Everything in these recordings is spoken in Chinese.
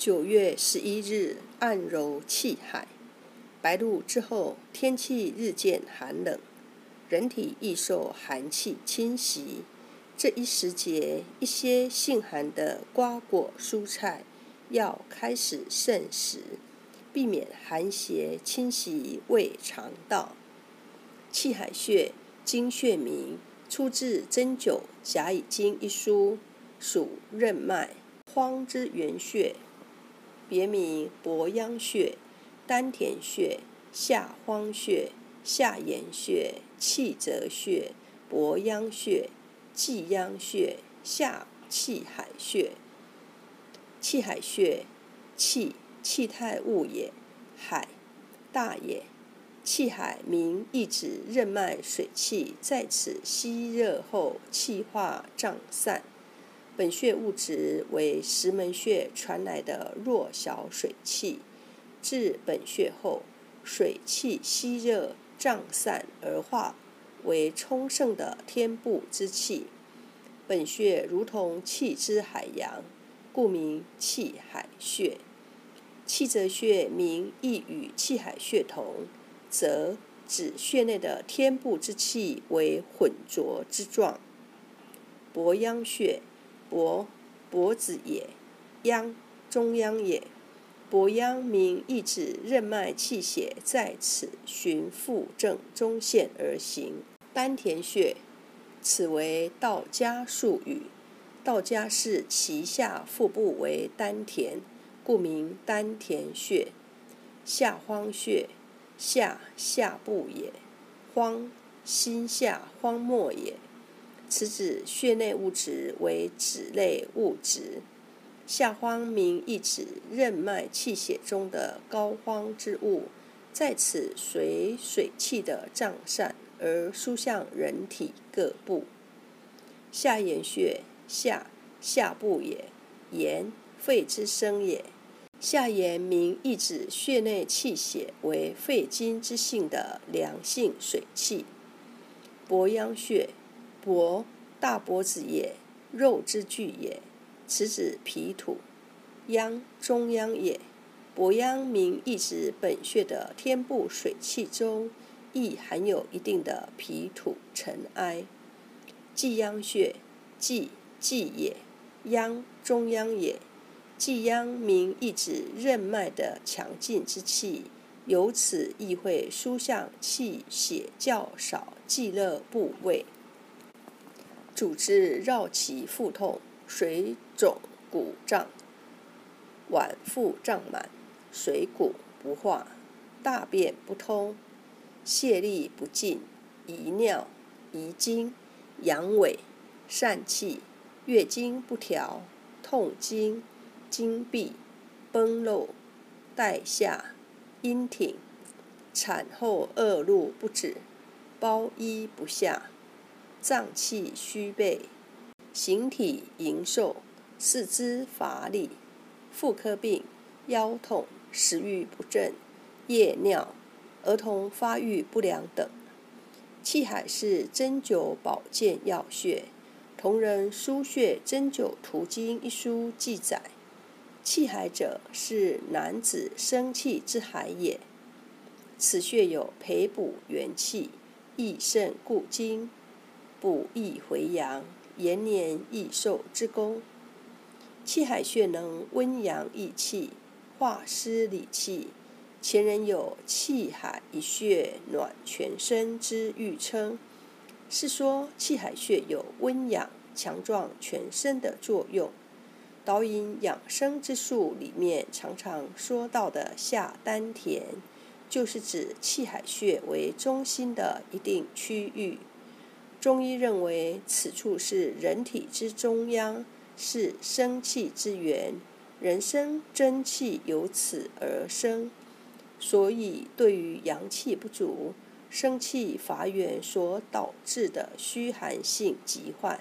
九月十一日，按揉气海。白露之后，天气日渐寒冷，人体易受寒气侵袭。这一时节，一些性寒的瓜果蔬菜要开始慎食，避免寒邪侵袭胃肠道。气海穴，经穴名，出自《针灸甲乙经》一书，属任脉，荒之原穴。别名伯阳穴、丹田穴、下荒穴、下眼穴、气泽穴、伯阳穴、际阳穴、下气海穴。气海穴，气气态物也，海大也。气海名意指任脉水气在此吸热后气化胀散。本穴物质为石门穴传来的弱小水气，至本穴后，水气吸热胀散而化为充盛的天部之气。本穴如同气之海洋，故名气海穴。气泽穴名亦与气海穴同，则指穴内的天部之气为浑浊之状。伯阳穴。伯，伯子也；央，中央也。伯央名意指任脉气血在此循腹正中线而行。丹田穴，此为道家术语。道家视脐下腹部为丹田，故名丹田穴。下荒穴，下下部也；荒，心下荒漠也。此指血内物质为脂类物质，下荒名意指任脉气血中的膏肓之物，在此随水气的胀散而输向人体各部。下眼穴，下下部也，言肺之生也。下言名意指血内气血为肺经之性的良性水气。博阳穴。脖，大脖子也，肉之具也。此指脾土。央，中央也。伯央名意指本穴的天部水气中，亦含有一定的脾土尘埃。际央穴，际，际也。央，中央也。际央名意指任脉的强劲之气，由此亦会输向气血较少、际热部位。主治绕脐腹痛、水肿鼓胀、脘腹胀满、水谷不化、大便不通、泄力不尽、遗尿、遗精、阳痿、疝气、月经不调、痛经、经闭、崩漏、带下、阴挺、产后恶露不止、包衣不下。脏气虚备，形体盈瘦，四肢乏力，妇科病、腰痛、食欲不振、夜尿、儿童发育不良等。气海是针灸保健要穴，《同仁腧穴针灸图经》一书记载：气海者，是男子生气之海也。此穴有培补元气、益肾固精。补益回阳、延年益寿之功。气海穴能温阳益气、化湿理气。前人有“气海一穴暖全身”之誉称，是说气海穴有温养、强壮全身的作用。导引养生之术里面常常说到的下丹田，就是指气海穴为中心的一定区域。中医认为，此处是人体之中央，是生气之源，人生真气由此而生。所以，对于阳气不足、生气乏源所导致的虚寒性疾患，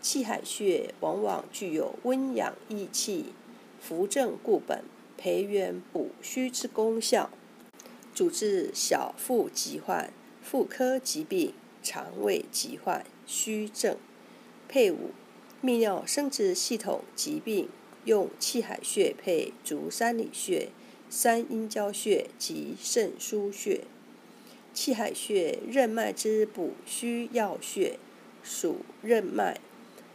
气海穴往往具有温养益气、扶正固本、培元补虚之功效，主治小腹疾患、妇科疾病。肠胃疾患、虚症、配伍、泌尿生殖系统疾病、用气海穴配足三里穴、三阴交穴及肾腧穴。气海穴，任脉之补虚要穴，属任脉，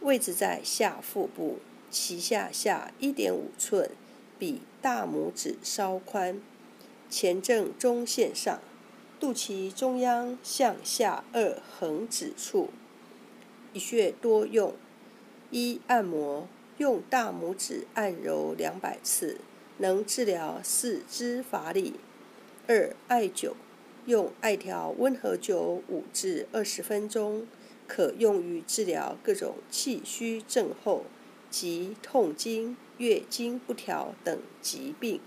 位置在下腹部，脐下下一点五寸，比大拇指稍宽，前正中线上，肚脐中央向下二横指处。一穴多用：一、按摩。用大拇指按揉两百次，能治疗四肢乏力。二、艾灸，用艾条温和灸五至二十分钟，可用于治疗各种气虚症候及痛经、月经不调等疾病。